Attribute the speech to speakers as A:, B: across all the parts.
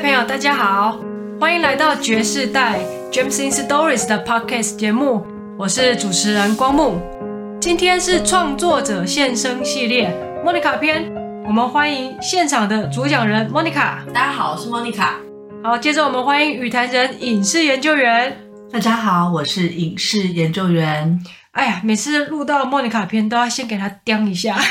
A: 朋友，大家好，欢迎来到爵士代 James in Stories 的 Podcast 节目，我是主持人光木。今天是创作者现身系列莫妮卡篇，我们欢迎现场的主讲人莫妮卡。
B: 大家好，我是莫妮卡。
A: 好，接着我们欢迎与谈人影视研究员。
C: 大家好，我是影视研究员。
A: 哎呀，每次录到莫妮卡篇都要先给他叼一下。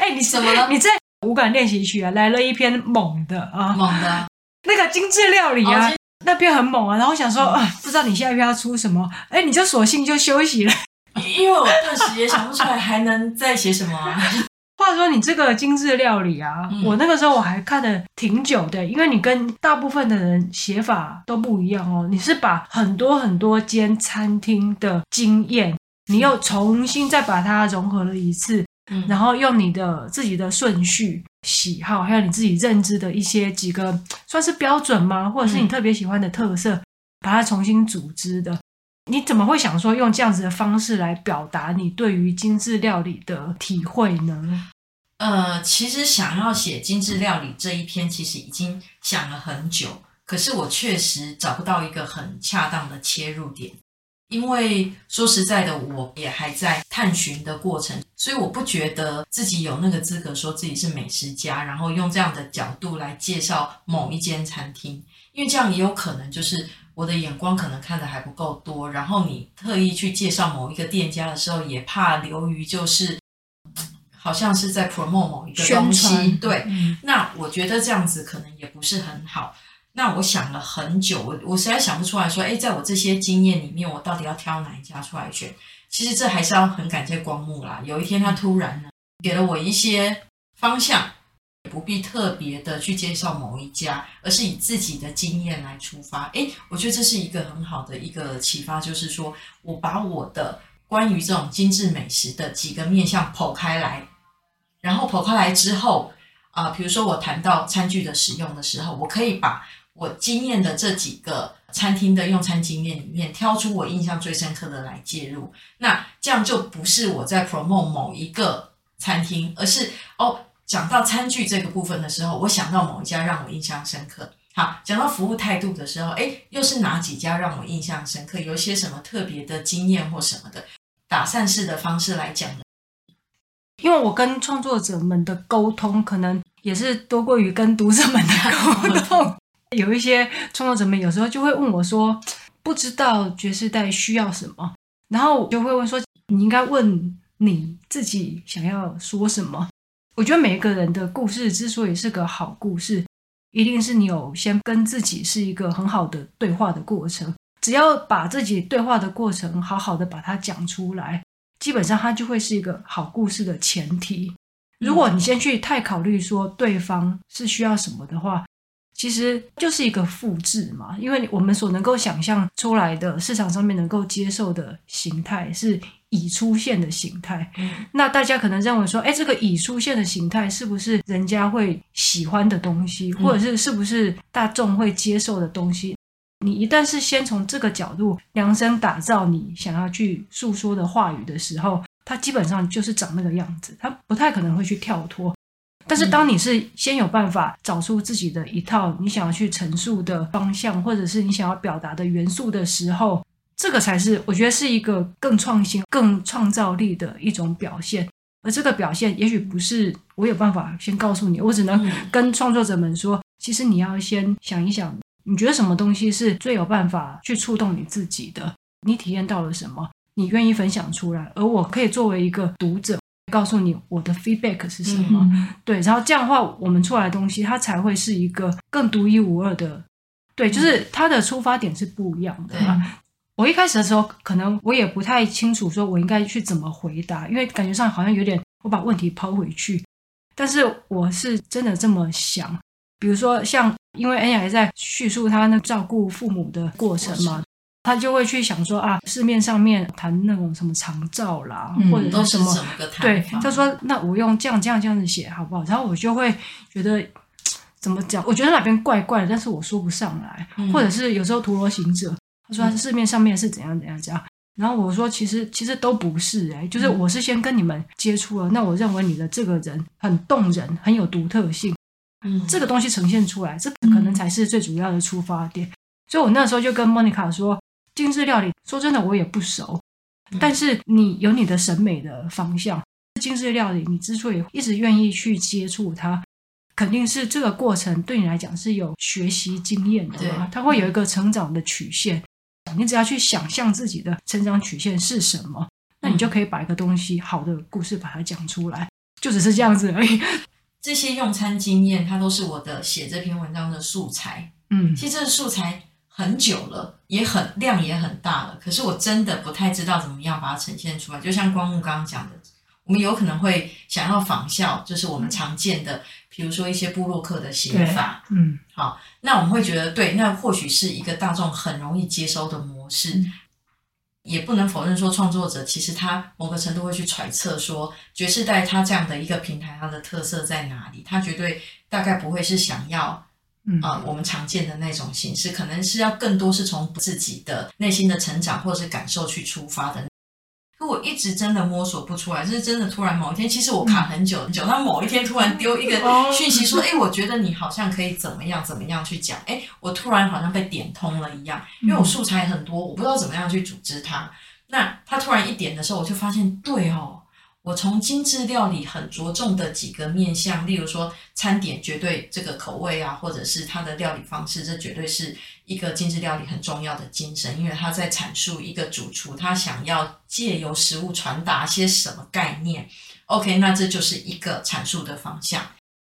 A: 哎，你什么了？你在五感练习曲啊，来了一篇猛的啊，
B: 猛的，
A: 那个精致料理啊，哦、那篇很猛啊。然后我想说，啊、嗯，不知道你下一篇要出什么？哎，你就索性就休息了，
B: 因为我顿时也想不出来还能再写什么、啊。
A: 话说你这个精致料理啊，嗯、我那个时候我还看了挺久的，因为你跟大部分的人写法都不一样哦。你是把很多很多间餐厅的经验，你又重新再把它融合了一次，嗯、然后用你的自己的顺序、喜好，还有你自己认知的一些几个算是标准吗？或者是你特别喜欢的特色，嗯、把它重新组织的。你怎么会想说用这样子的方式来表达你对于精致料理的体会呢？
B: 呃，其实想要写精致料理这一篇，其实已经想了很久，可是我确实找不到一个很恰当的切入点。因为说实在的，我也还在探寻的过程，所以我不觉得自己有那个资格说自己是美食家，然后用这样的角度来介绍某一间餐厅，因为这样也有可能就是我的眼光可能看的还不够多，然后你特意去介绍某一个店家的时候，也怕流于就是。好像是在 promote 某一个东西，对。嗯、那我觉得这样子可能也不是很好。那我想了很久，我我实在想不出来说，诶，在我这些经验里面，我到底要挑哪一家出来选？其实这还是要很感谢光幕啦。有一天他突然呢，给了我一些方向，也不必特别的去介绍某一家，而是以自己的经验来出发。诶，我觉得这是一个很好的一个启发，就是说我把我的关于这种精致美食的几个面向剖开来。然后剖开来之后，啊、呃，比如说我谈到餐具的使用的时候，我可以把我经验的这几个餐厅的用餐经验里面挑出我印象最深刻的来介入。那这样就不是我在 promote 某一个餐厅，而是哦，讲到餐具这个部分的时候，我想到某一家让我印象深刻。好，讲到服务态度的时候，诶，又是哪几家让我印象深刻？有些什么特别的经验或什么的，打散式的方式来讲呢。
A: 因为我跟创作者们的沟通，可能也是多过于跟读者们的沟通。有一些创作者们有时候就会问我说：“不知道爵士代需要什么？”然后我就会问说：“你应该问你自己想要说什么？”我觉得每一个人的故事之所以是个好故事，一定是你有先跟自己是一个很好的对话的过程。只要把自己对话的过程好好的把它讲出来。基本上它就会是一个好故事的前提。如果你先去太考虑说对方是需要什么的话，其实就是一个复制嘛。因为我们所能够想象出来的市场上面能够接受的形态是已出现的形态。那大家可能认为说，哎，这个已出现的形态是不是人家会喜欢的东西，或者是是不是大众会接受的东西？你一旦是先从这个角度量身打造你想要去诉说的话语的时候，它基本上就是长那个样子，它不太可能会去跳脱。但是当你是先有办法找出自己的一套你想要去陈述的方向，或者是你想要表达的元素的时候，这个才是我觉得是一个更创新、更创造力的一种表现。而这个表现也许不是我有办法先告诉你，我只能跟创作者们说，其实你要先想一想。你觉得什么东西是最有办法去触动你自己的？你体验到了什么？你愿意分享出来，而我可以作为一个读者，告诉你我的 feedback 是什么？嗯、对，然后这样的话，我们出来的东西它才会是一个更独一无二的。对，就是它的出发点是不一样的。嗯、我一开始的时候，可能我也不太清楚，说我应该去怎么回答，因为感觉上好像有点我把问题抛回去。但是我是真的这么想，比如说像。因为恩雅还在叙述他那照顾父母的过程嘛，他就会去想说啊，市面上面谈那种什么长照啦，嗯、或者是什么，对，他说那我用这样这样这样子写好不好？然后我就会觉得 怎么讲？我觉得哪边怪怪的，但是我说不上来，嗯、或者是有时候陀螺行者，他说他市面上面是怎样怎样怎样，然后我说其实其实都不是哎、欸，就是我是先跟你们接触了，那我认为你的这个人很动人，很有独特性。嗯，这个东西呈现出来，这可能才是最主要的出发点。嗯、所以我那时候就跟莫妮卡说，精致料理，说真的我也不熟，嗯、但是你有你的审美的方向。精致料理，你之所以一直愿意去接触它，肯定是这个过程对你来讲是有学习经验的嘛，它会有一个成长的曲线。你只要去想象自己的成长曲线是什么，那你就可以把一个东西好的故事把它讲出来，就只是这样子而已。
B: 这些用餐经验，它都是我的写这篇文章的素材。嗯，其实这个素材很久了，也很量也很大了，可是我真的不太知道怎么样把它呈现出来。就像光木刚刚讲的。我们有可能会想要仿效，就是我们常见的，比如说一些布洛克的写法，嗯，好，那我们会觉得对，那或许是一个大众很容易接收的模式，嗯、也不能否认说创作者其实他某个程度会去揣测说，爵士带他这样的一个平台，它的特色在哪里？他绝对大概不会是想要，嗯、呃，我们常见的那种形式，可能是要更多是从自己的内心的成长或者是感受去出发的。可我一直真的摸索不出来，就是真的突然某一天，其实我卡很久很久，他某一天突然丢一个讯息说：“哎，我觉得你好像可以怎么样怎么样去讲。”哎，我突然好像被点通了一样，因为我素材很多，我不知道怎么样去组织它。那他突然一点的时候，我就发现，对哦。我从精致料理很着重的几个面向，例如说餐点绝对这个口味啊，或者是它的料理方式，这绝对是一个精致料理很重要的精神，因为他在阐述一个主厨他想要借由食物传达些什么概念。OK，那这就是一个阐述的方向。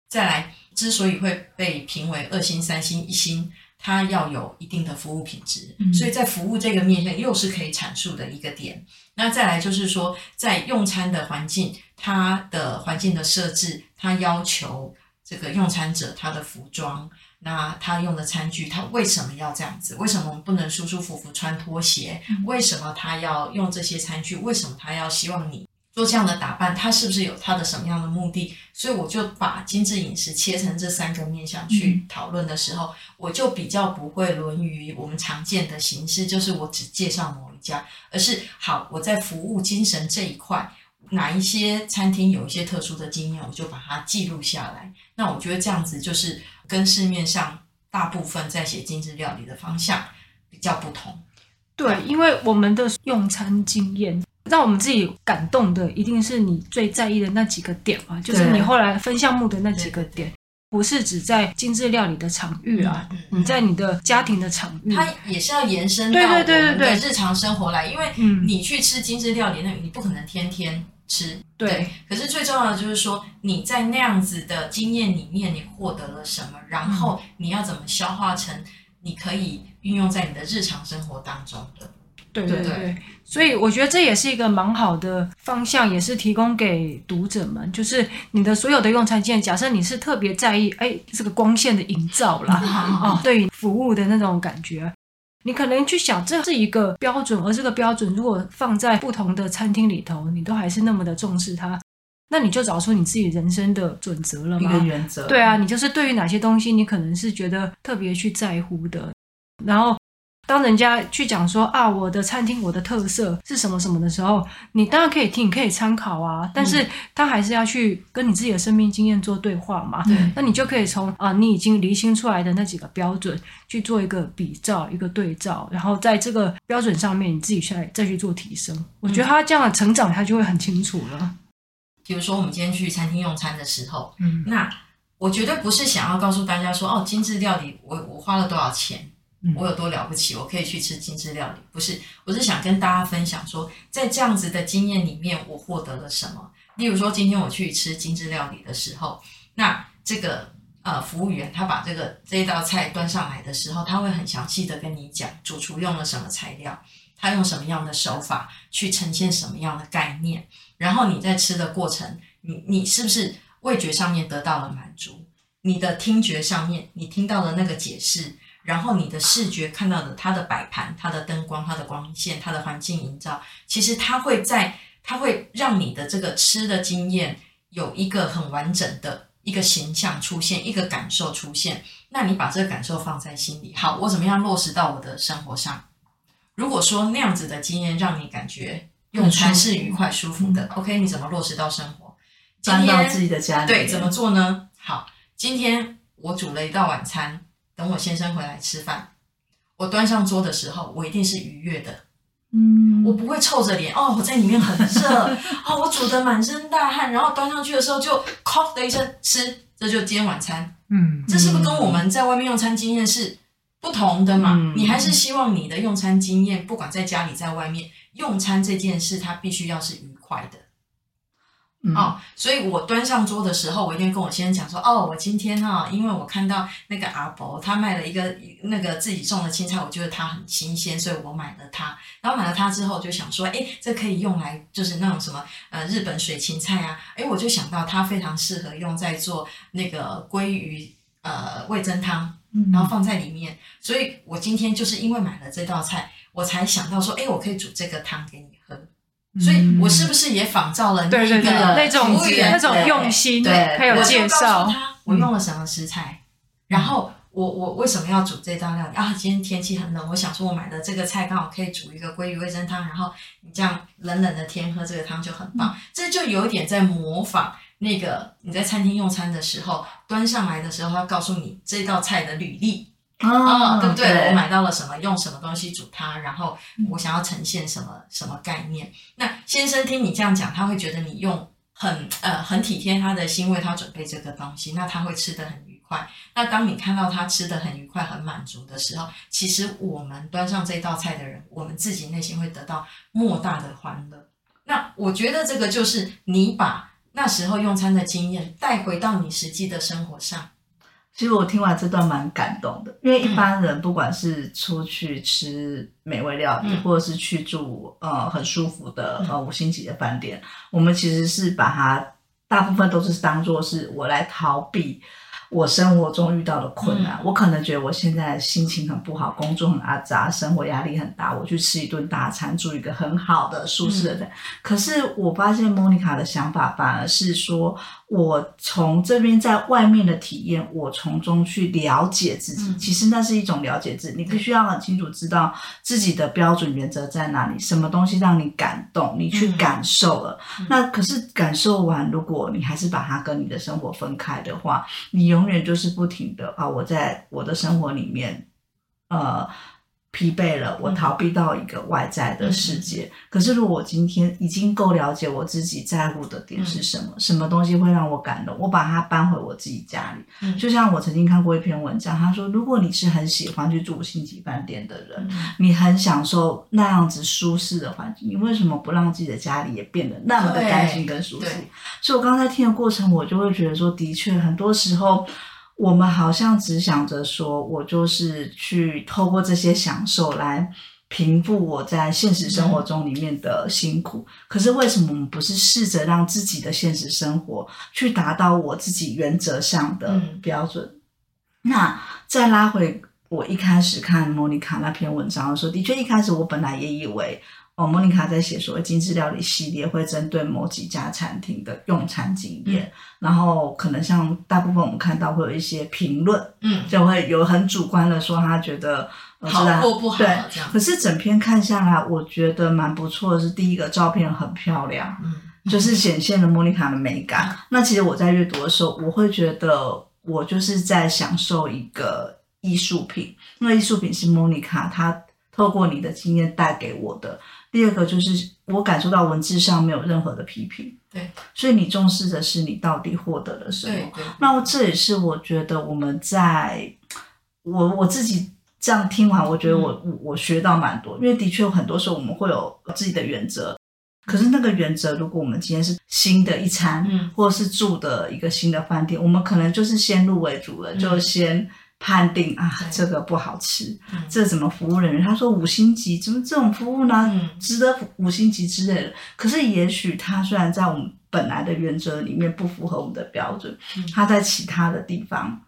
B: 再来，之所以会被评为二星、三星、一星，它要有一定的服务品质，嗯、所以在服务这个面向又是可以阐述的一个点。那再来就是说，在用餐的环境，它的环境的设置，它要求这个用餐者他的服装，那他用的餐具，他为什么要这样子？为什么我们不能舒舒服服穿拖鞋？为什么他要用这些餐具？为什么他要希望你做这样的打扮？他是不是有他的什么样的目的？所以我就把精致饮食切成这三个面向去讨论的时候，我就比较不会沦于我们常见的形式，就是我只介绍某一。家，而是好，我在服务精神这一块，哪一些餐厅有一些特殊的经验，我就把它记录下来。那我觉得这样子就是跟市面上大部分在写精致料理的方向比较不同。
A: 对，因为我们的用餐经验让我们自己感动的，一定是你最在意的那几个点嘛，就是你后来分项目的那几个点。不是只在精致料理的场域啊，嗯嗯、你在你的家庭的场域，
B: 它也是要延伸到我们的日常生活来。因为你去吃精致料理，那你不可能天天吃。对，对，可是最重要的就是说，你在那样子的经验里面，你获得了什么，然后你要怎么消化成你可以运用在你的日常生活当中的。
A: 对对对，对，所以我觉得这也是一个蛮好的方向，也是提供给读者们，就是你的所有的用餐经验，假设你是特别在意，哎，这个光线的营造啦，啊，对于服务的那种感觉，你可能去想，这是一个标准，而这个标准如果放在不同的餐厅里头，你都还是那么的重视它，那你就找出你自己人生的准则了嘛，
C: 一个原则。
A: 对啊，你就是对于哪些东西，你可能是觉得特别去在乎的，然后。当人家去讲说啊，我的餐厅我的特色是什么什么的时候，你当然可以听，你可以参考啊。但是他还是要去跟你自己的生命经验做对话嘛。对，那你就可以从啊，你已经离心出来的那几个标准去做一个比照，一个对照，然后在这个标准上面你自己再再去做提升。我觉得他这样的成长，他就会很清楚了。
B: 比如说我们今天去餐厅用餐的时候，嗯，那我绝对不是想要告诉大家说哦，精致料理我我花了多少钱。我有多了不起？我可以去吃精致料理？不是，我是想跟大家分享说，在这样子的经验里面，我获得了什么。例如说，今天我去吃精致料理的时候，那这个呃服务员他把这个这一道菜端上来的时候，他会很详细的跟你讲主厨用了什么材料，他用什么样的手法去呈现什么样的概念，然后你在吃的过程，你你是不是味觉上面得到了满足？你的听觉上面，你听到的那个解释。然后你的视觉看到的，它的摆盘、它的灯光、它的光线、它的环境营造，其实它会在，它会让你的这个吃的经验有一个很完整的一个形象出现，一个感受出现。那你把这个感受放在心里，好，我怎么样落实到我的生活上？如果说那样子的经验让你感觉用餐是愉快舒服的，嗯，OK，你怎么落实到生活？
C: 搬到自己的家里，
B: 对，怎么做呢？好，今天。我煮了一道晚餐，等我先生回来吃饭，我端上桌的时候，我一定是愉悦的。
C: 嗯，
B: 我不会臭着脸哦，我在里面很热哦，我煮的满身大汗，然后端上去的时候就哐的一声吃，这就今天晚餐。
A: 嗯，
B: 这是不是跟我们在外面用餐经验是不同的嘛？
C: 嗯、
B: 你还是希望你的用餐经验，不管在家里在外面用餐这件事，它必须要是愉快的。
C: 嗯、
B: 哦，所以我端上桌的时候，我一定跟我先生讲说，哦，我今天哈、哦，因为我看到那个阿伯他卖了一个那个自己种的青菜，我觉得它很新鲜，所以我买了它。然后买了它之后，就想说，哎，这可以用来就是那种什么呃日本水芹菜啊，哎，我就想到它非常适合用在做那个鲑鱼呃味噌汤，然后放在里面。所以我今天就是因为买了这道菜，我才想到说，哎，我可以煮这个汤给你喝。所以，我是不是也仿照了那个
A: 对对对那种那种用心？对，还有介绍
B: 他我用了什么食材，然后我我为什么要煮这道料理啊？今天天气很冷，我想说我买的这个菜刚好可以煮一个鲑鱼味噌汤，然后你这样冷冷的天喝这个汤就很棒。这就有点在模仿那个你在餐厅用餐的时候，端上来的时候，他告诉你这道菜的履历。啊、哦，对不对？对，我买到了什么，用什么东西煮它，然后我想要呈现什么什么概念。那先生听你这样讲，他会觉得你用很呃很体贴他的心为他准备这个东西，那他会吃得很愉快。那当你看到他吃得很愉快、很满足的时候，其实我们端上这道菜的人，我们自己内心会得到莫大的欢乐。那我觉得这个就是你把那时候用餐的经验带回到你实际的生活上。
C: 其实我听完这段蛮感动的，因为一般人不管是出去吃美味料理，嗯、或者是去住呃很舒服的呃五星级的饭店，我们其实是把它大部分都是当做是我来逃避。我生活中遇到的困难，嗯、我可能觉得我现在心情很不好，工作很阿杂，生活压力很大。我去吃一顿大餐，住一个很好的舒适的可是我发现莫妮卡的想法反而是说，我从这边在外面的体验，我从中去了解自己。嗯、其实那是一种了解自己，你必须要很清楚知道自己的标准原则在哪里，什么东西让你感动，你去感受了。嗯、那可是感受完，如果你还是把它跟你的生活分开的话，你。永远就是不停的啊！我在我的生活里面，呃，疲惫了，我逃避到一个外在的世界。嗯、可是，如果我今天已经够了解我自己在乎的点是什么，嗯、什么东西会让我感动，我把它搬回我自己家里。嗯、就像我曾经看过一篇文章，他说，如果你是很喜欢去住五星级饭店的人，嗯、你很享受那样子舒适的环境，你为什么不让自己的家里也变得那么的干净跟舒适？所以，我刚才听的过程，我就会觉得说，的确，很多时候。我们好像只想着说，我就是去透过这些享受来平复我在现实生活中里面的辛苦。嗯、可是为什么我们不是试着让自己的现实生活去达到我自己原则上的标准？嗯、那再拉回我一开始看莫妮卡那篇文章的时候，的确一开始我本来也以为。哦，莫妮卡在写所谓精致料理系列，会针对某几家餐厅的用餐经验，嗯、然后可能像大部分我们看到会有一些评论，嗯，就会有很主观的说他觉得
B: 好或不好，对。
C: 可是整篇看下来，我觉得蛮不错的是，第一个照片很漂亮，嗯，就是显现了莫妮卡的美感。嗯、那其实我在阅读的时候，我会觉得我就是在享受一个艺术品，因为艺术品是莫妮卡她透过你的经验带给我的。第二个就是我感受到文字上没有任何的批评，
B: 对，
C: 所以你重视的是你到底获得了什么。对对。那这也是我觉得我们在，我我自己这样听完，我觉得我、嗯、我学到蛮多，因为的确有很多时候我们会有自己的原则，可是那个原则，如果我们今天是新的一餐，嗯，或者是住的一个新的饭店，我们可能就是先入为主了，嗯、就先。判定啊，这个不好吃，嗯、这怎么服务人员？他说五星级，怎么这种服务呢？嗯、值得五星级之类的。可是也许他虽然在我们本来的原则里面不符合我们的标准，嗯、他在其他的地方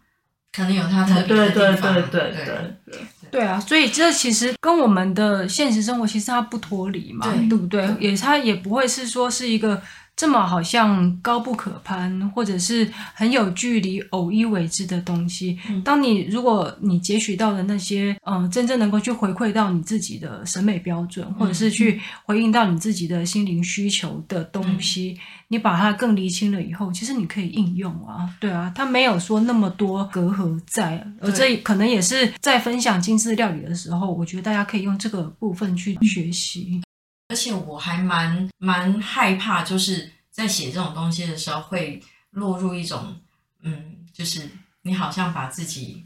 B: 可能有他特别的地方。对对对对对对。
A: 对啊，所以这其实跟我们的现实生活其实它不脱离嘛，对，对不对？也它也不会是说是一个这么好像高不可攀，或者是很有距离、偶一为之的东西。嗯、当你如果你截取到的那些，嗯、呃，真正能够去回馈到你自己的审美标准，或者是去回应到你自己的心灵需求的东西，嗯、你把它更厘清了以后，其实你可以应用啊，对啊，它没有说那么多隔阂在，而这可能也是在分享精致料理的时候，我觉得大家可以用这个部分去学习。
B: 而且我还蛮蛮害怕，就是在写这种东西的时候，会落入一种，嗯，就是你好像把自己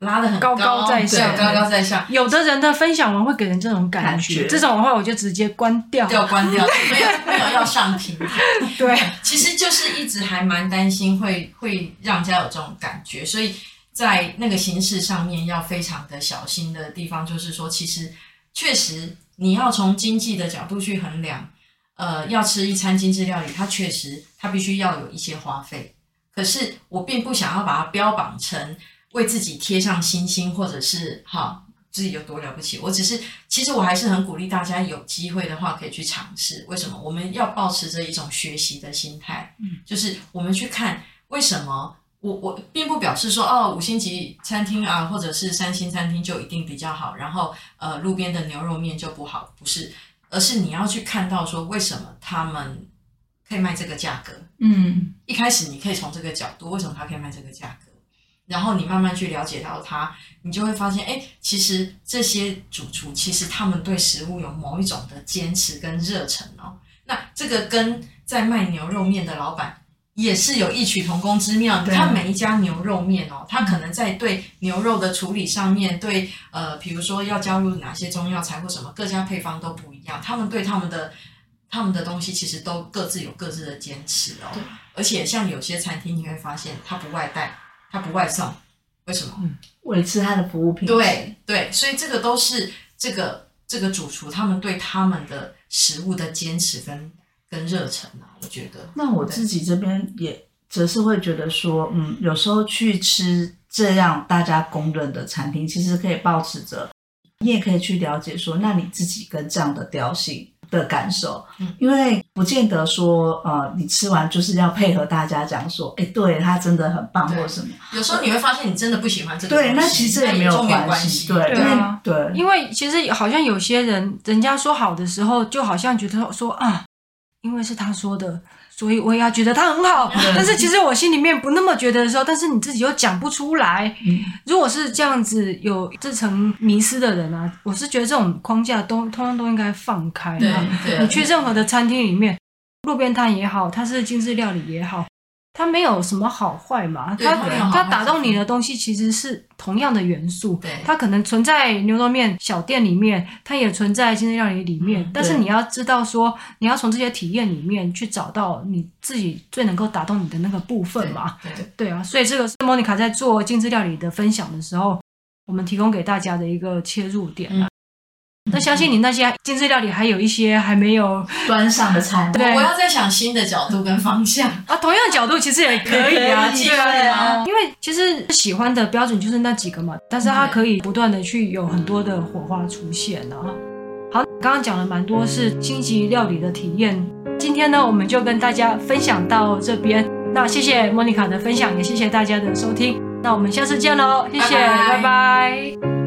B: 拉得很高，
A: 高高在上，
B: 高高在上。
A: 有的人的分享文会给人这种感觉，这种的话我就直接关掉，
B: 要关掉，没有没有要上平台。
A: 对，
B: 其实就是一直还蛮担心会会让人家有这种感觉，所以在那个形式上面要非常的小心的地方，就是说，其实确实。你要从经济的角度去衡量，呃，要吃一餐精致料理，它确实它必须要有一些花费。可是我并不想要把它标榜成为自己贴上星星，或者是哈自己有多了不起。我只是其实我还是很鼓励大家有机会的话可以去尝试。为什么？我们要保持着一种学习的心态，嗯，就是我们去看为什么。我我并不表示说哦，五星级餐厅啊，或者是三星餐厅就一定比较好，然后呃路边的牛肉面就不好，不是，而是你要去看到说为什么他们可以卖这个价格。嗯，一开始你可以从这个角度，为什么他可以卖这个价格？然后你慢慢去了解到他，你就会发现，哎，其实这些主厨其实他们对食物有某一种的坚持跟热忱哦。那这个跟在卖牛肉面的老板。也是有异曲同工之妙。你看每一家牛肉面哦，它可能在对牛肉的处理上面，对呃，比如说要加入哪些中药材或什么，各家配方都不一样。他们对他们的他们的东西其实都各自有各自的坚持哦。而且像有些餐厅你会发现，它不外带，它不外送，为什么？嗯，
C: 维持它的服务品质。
B: 对对，所以这个都是这个这个主厨他们对他们的食物的坚持跟。跟热忱啊，我觉得。
C: 那我自己这边也则是会觉得说，嗯，有时候去吃这样大家公认的餐厅，其实可以保持着，你也可以去了解说，那你自己跟这样的调性的感受，嗯，因为不见得说，呃，你吃完就是要配合大家讲说，哎，对，它真的很棒或什么。
B: 有时候你会发现你真的不喜欢这个东西，
C: 对，那其实也没有关系，对
A: 对啊，对，因为其实好像有些人，人家说好的时候，就好像觉得说啊。因为是他说的，所以我也要觉得他很好。但是其实我心里面不那么觉得的时候，但是你自己又讲不出来。嗯，如果是这样子有这层迷失的人啊，我是觉得这种框架都通常都应该放开。对，对，你去任何的餐厅里面，路边摊也好，它是精致料理也好。它没有什么好坏嘛，它它打动你的东西其实是同样的元素，对它可能存在牛肉面小店里面，它也存在精致料理里面，嗯、但是你要知道说，你要从这些体验里面去找到你自己最能够打动你的那个部分嘛，对对，对啊，所以这个是莫妮卡在做精致料理的分享的时候，我们提供给大家的一个切入点啊。嗯那相信你那些精致料理还有一些还没有
C: 端上的菜，
B: 对，我要再想新的角度跟方向
A: 啊。同样的角度其实也可以 啊，对啊，因为其实喜欢的标准就是那几个嘛，但是它可以不断的去有很多的火花出现啊。好，刚刚讲了蛮多是星级料理的体验，今天呢我们就跟大家分享到这边。那谢谢莫妮卡的分享，也谢谢大家的收听。那我们下次见喽，谢谢，拜拜。拜拜。